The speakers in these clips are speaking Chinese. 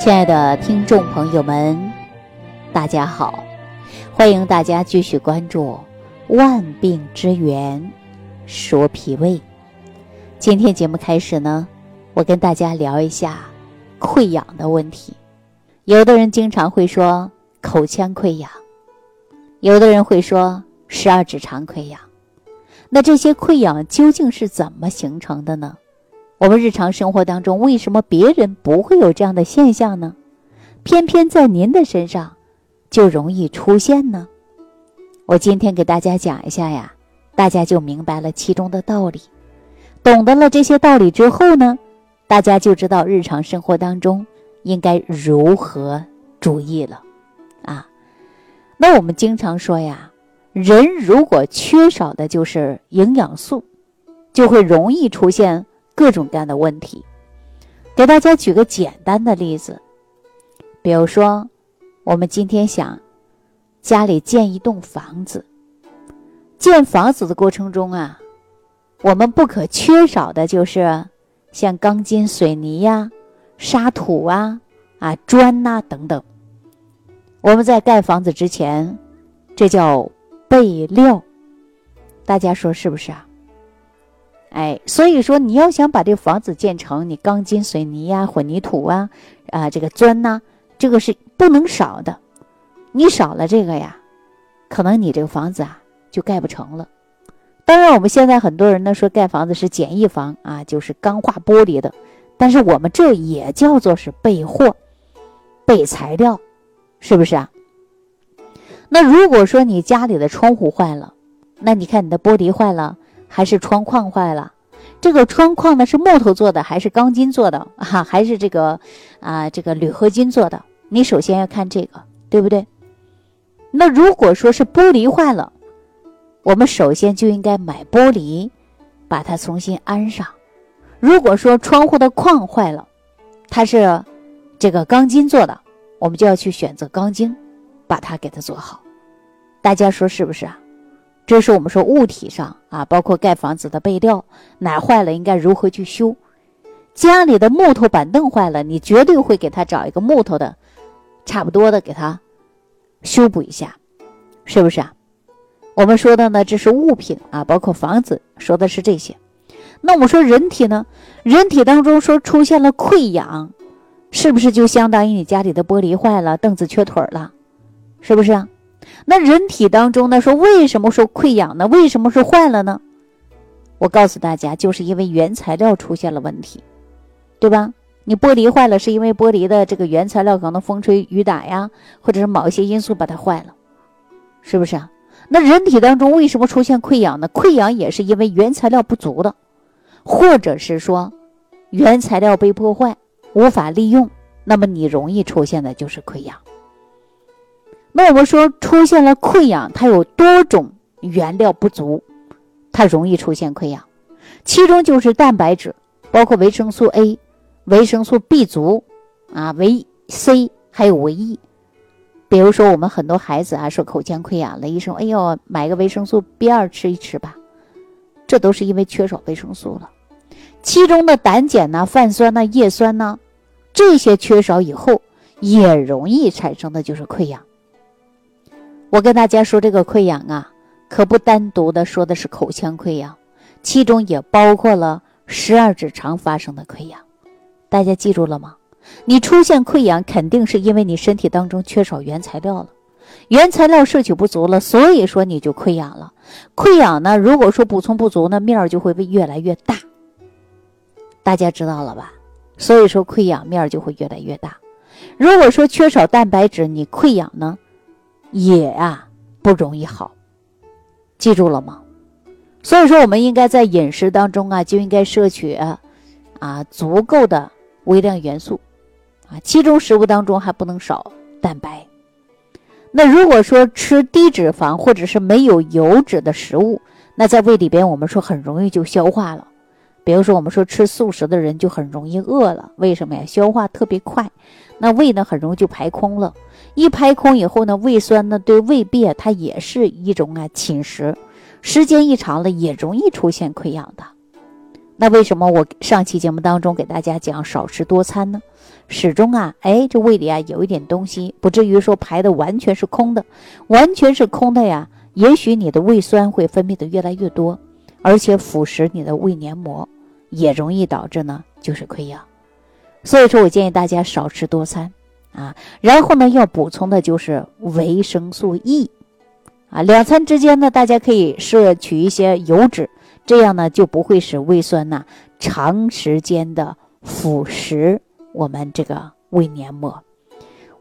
亲爱的听众朋友们，大家好！欢迎大家继续关注《万病之源说脾胃》。今天节目开始呢，我跟大家聊一下溃疡的问题。有的人经常会说口腔溃疡，有的人会说十二指肠溃疡。那这些溃疡究竟是怎么形成的呢？我们日常生活当中，为什么别人不会有这样的现象呢？偏偏在您的身上就容易出现呢？我今天给大家讲一下呀，大家就明白了其中的道理。懂得了这些道理之后呢，大家就知道日常生活当中应该如何注意了。啊，那我们经常说呀，人如果缺少的就是营养素，就会容易出现。各种各样的问题，给大家举个简单的例子，比如说，我们今天想家里建一栋房子，建房子的过程中啊，我们不可缺少的就是像钢筋、水泥呀、沙土啊、啊砖呐等等。我们在盖房子之前，这叫备料，大家说是不是啊？哎，所以说你要想把这房子建成，你钢筋水泥呀、混凝土啊、啊这个砖呐，这个是不能少的。你少了这个呀，可能你这个房子啊就盖不成了。当然，我们现在很多人呢说盖房子是简易房啊，就是钢化玻璃的，但是我们这也叫做是备货、备材料，是不是啊？那如果说你家里的窗户坏了，那你看你的玻璃坏了。还是窗框坏了，这个窗框呢是木头做的还是钢筋做的啊？还是这个啊这个铝合金做的？你首先要看这个，对不对？那如果说是玻璃坏了，我们首先就应该买玻璃，把它重新安上。如果说窗户的框坏了，它是这个钢筋做的，我们就要去选择钢筋，把它给它做好。大家说是不是啊？这是我们说物体上啊，包括盖房子的备料，哪坏了应该如何去修？家里的木头板凳坏了，你绝对会给他找一个木头的，差不多的给他修补一下，是不是啊？我们说的呢，这是物品啊，包括房子，说的是这些。那我们说人体呢，人体当中说出现了溃疡，是不是就相当于你家里的玻璃坏了，凳子缺腿了，是不是啊？那人体当中呢，说为什么说溃疡呢？为什么是坏了呢？我告诉大家，就是因为原材料出现了问题，对吧？你玻璃坏了，是因为玻璃的这个原材料可能风吹雨打呀，或者是某一些因素把它坏了，是不是啊？那人体当中为什么出现溃疡呢？溃疡也是因为原材料不足的，或者是说原材料被破坏无法利用，那么你容易出现的就是溃疡。那我们说出现了溃疡，它有多种原料不足，它容易出现溃疡。其中就是蛋白质，包括维生素 A、维生素 B 族啊，维 C 还有维 E。比如说我们很多孩子啊，说口腔溃疡了，医生哎呦，买个维生素 B 二吃一吃吧，这都是因为缺少维生素了。其中的胆碱呐、泛酸呐、叶酸呐，这些缺少以后，也容易产生的就是溃疡。我跟大家说，这个溃疡啊，可不单独的说的是口腔溃疡，其中也包括了十二指肠发生的溃疡。大家记住了吗？你出现溃疡，肯定是因为你身体当中缺少原材料了，原材料摄取不足了，所以说你就溃疡了。溃疡呢，如果说补充不足呢，面儿就会被越来越大。大家知道了吧？所以说溃疡面儿就会越来越大。如果说缺少蛋白质，你溃疡呢？也啊不容易好，记住了吗？所以说，我们应该在饮食当中啊，就应该摄取啊足够的微量元素啊，其中食物当中还不能少蛋白。那如果说吃低脂肪或者是没有油脂的食物，那在胃里边我们说很容易就消化了。比如说，我们说吃素食的人就很容易饿了，为什么呀？消化特别快，那胃呢很容易就排空了。一排空以后呢，胃酸呢对胃壁它也是一种啊侵蚀，时间一长了也容易出现溃疡的。那为什么我上期节目当中给大家讲少吃多餐呢？始终啊，哎，这胃里啊有一点东西，不至于说排的完全是空的，完全是空的呀。也许你的胃酸会分泌的越来越多，而且腐蚀你的胃黏膜，也容易导致呢就是溃疡。所以说我建议大家少吃多餐啊，然后呢要补充的就是维生素 E 啊，两餐之间呢大家可以摄取一些油脂，这样呢就不会使胃酸呐长时间的腐蚀。我们这个胃黏膜，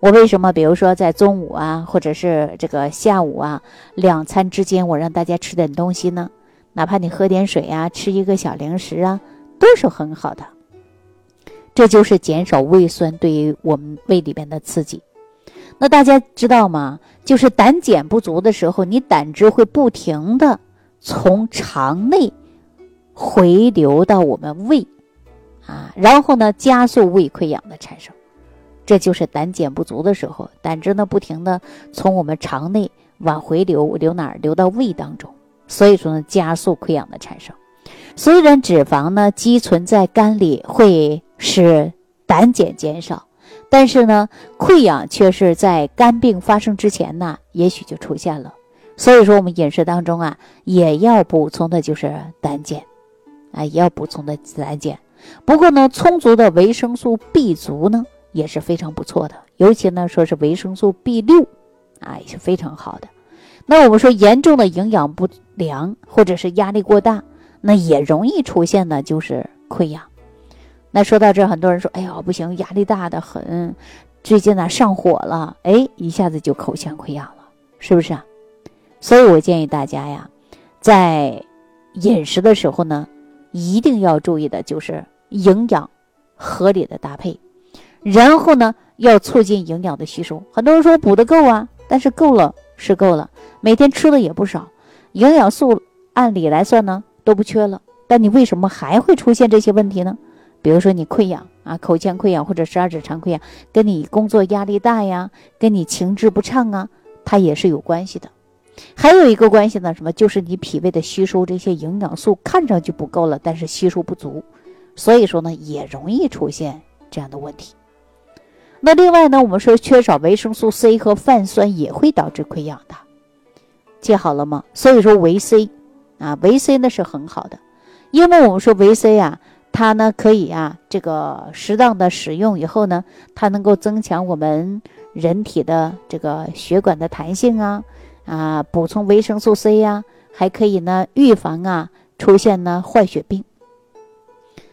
我为什么比如说在中午啊，或者是这个下午啊，两餐之间，我让大家吃点东西呢？哪怕你喝点水啊，吃一个小零食啊，都是很好的。这就是减少胃酸对于我们胃里边的刺激。那大家知道吗？就是胆碱不足的时候，你胆汁会不停的从肠内回流到我们胃。啊，然后呢，加速胃溃疡的产生，这就是胆碱不足的时候，胆汁呢不停的从我们肠内往回流，流哪儿？流到胃当中，所以说呢，加速溃疡的产生。虽然脂肪呢积存在肝里会使胆碱减少，但是呢，溃疡却是在肝病发生之前呢，也许就出现了。所以说，我们饮食当中啊，也要补充的就是胆碱，啊，也要补充的胆碱。不过呢，充足的维生素 B 族呢也是非常不错的，尤其呢说是维生素 B 六，啊也是非常好的。那我们说严重的营养不良或者是压力过大，那也容易出现的就是溃疡。那说到这，很多人说：“哎呀，不行，压力大的很，最近呢上火了，哎，一下子就口腔溃疡了，是不是啊？”所以我建议大家呀，在饮食的时候呢。一定要注意的就是营养合理的搭配，然后呢，要促进营养的吸收。很多人说补的够啊，但是够了是够了，每天吃的也不少，营养素按理来算呢都不缺了，但你为什么还会出现这些问题呢？比如说你溃疡啊，口腔溃疡或者十二指肠溃疡，跟你工作压力大呀，跟你情志不畅啊，它也是有关系的。还有一个关系呢，什么？就是你脾胃的吸收这些营养素看上去不够了，但是吸收不足，所以说呢，也容易出现这样的问题。那另外呢，我们说缺少维生素 C 和泛酸也会导致溃疡的，记好了吗？所以说维 C 啊，维 C 呢是很好的，因为我们说维 C 啊，它呢可以啊，这个适当的使用以后呢，它能够增强我们人体的这个血管的弹性啊。啊，补充维生素 C 呀，还可以呢，预防啊出现呢坏血病。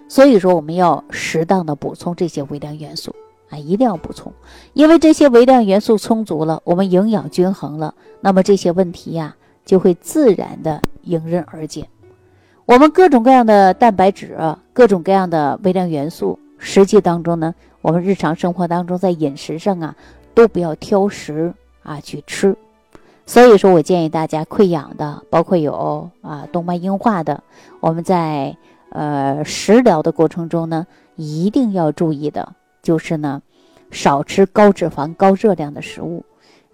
所以说，我们要适当的补充这些微量元素啊，一定要补充，因为这些微量元素充足了，我们营养均衡了，那么这些问题呀就会自然的迎刃而解。我们各种各样的蛋白质，各种各样的微量元素，实际当中呢，我们日常生活当中在饮食上啊，都不要挑食啊去吃。所以说我建议大家溃疡的，包括有啊动脉硬化的，我们在呃食疗的过程中呢，一定要注意的就是呢，少吃高脂肪、高热量的食物，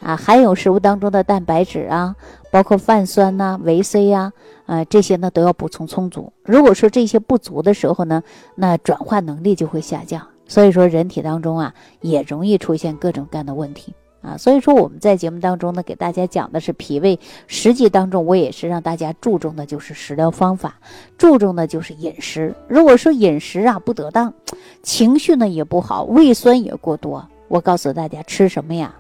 啊，含有食物当中的蛋白质啊，包括泛酸呐、维 C 呀，啊这些呢都要补充充足。如果说这些不足的时候呢，那转化能力就会下降，所以说人体当中啊也容易出现各种各样的问题。啊，所以说我们在节目当中呢，给大家讲的是脾胃，实际当中我也是让大家注重的就是食疗方法，注重的就是饮食。如果说饮食啊不得当，情绪呢也不好，胃酸也过多，我告诉大家吃什么呀，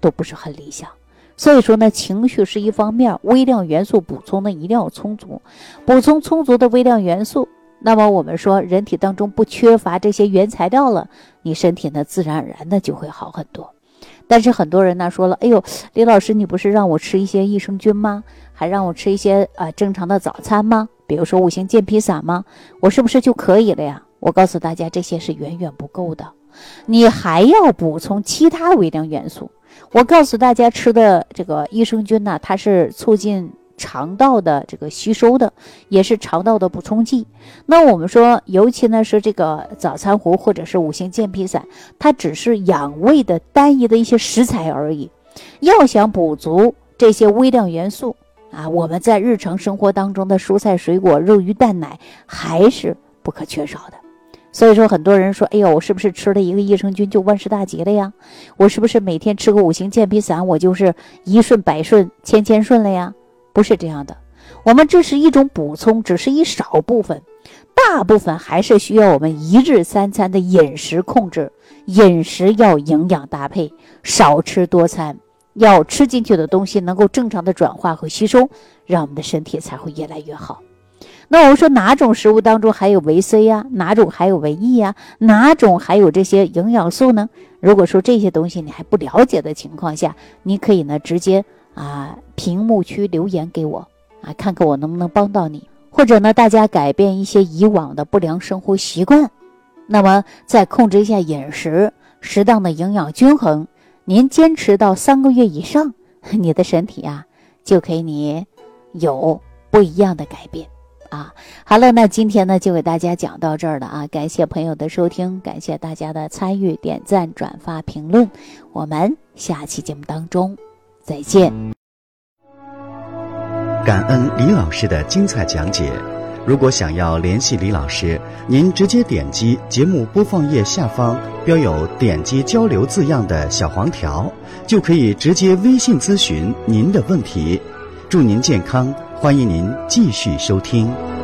都不是很理想。所以说呢，情绪是一方面，微量元素补充呢一定要充足，补充充足的微量元素，那么我们说人体当中不缺乏这些原材料了，你身体呢自然而然的就会好很多。但是很多人呢说了，哎呦，李老师，你不是让我吃一些益生菌吗？还让我吃一些啊正常的早餐吗？比如说五行健脾散吗？我是不是就可以了呀？我告诉大家，这些是远远不够的，你还要补充其他微量元素。我告诉大家，吃的这个益生菌呢，它是促进。肠道的这个吸收的，也是肠道的补充剂。那我们说，尤其呢是这个早餐糊或者是五行健脾散，它只是养胃的单一的一些食材而已。要想补足这些微量元素啊，我们在日常生活当中的蔬菜、水果、肉、鱼、蛋、奶还是不可缺少的。所以说，很多人说：“哎呦，我是不是吃了一个益生菌就万事大吉了呀？我是不是每天吃个五行健脾散，我就是一顺百顺、千千顺了呀？”不是这样的，我们这是一种补充，只是一少部分，大部分还是需要我们一日三餐的饮食控制，饮食要营养搭配，少吃多餐，要吃进去的东西能够正常的转化和吸收，让我们的身体才会越来越好。那我们说哪种食物当中含有维 C 呀？哪种含有维 E 呀？哪种含有这些营养素呢？如果说这些东西你还不了解的情况下，你可以呢直接啊屏幕区留言给我啊，看看我能不能帮到你。或者呢，大家改变一些以往的不良生活习惯，那么再控制一下饮食，适当的营养均衡，您坚持到三个月以上，你的身体啊就可以你有不一样的改变。啊，好了，那今天呢就给大家讲到这儿了啊！感谢朋友的收听，感谢大家的参与、点赞、转发、评论，我们下期节目当中再见。感恩李老师的精彩讲解。如果想要联系李老师，您直接点击节目播放页下方标有“点击交流”字样的小黄条，就可以直接微信咨询您的问题。祝您健康！欢迎您继续收听。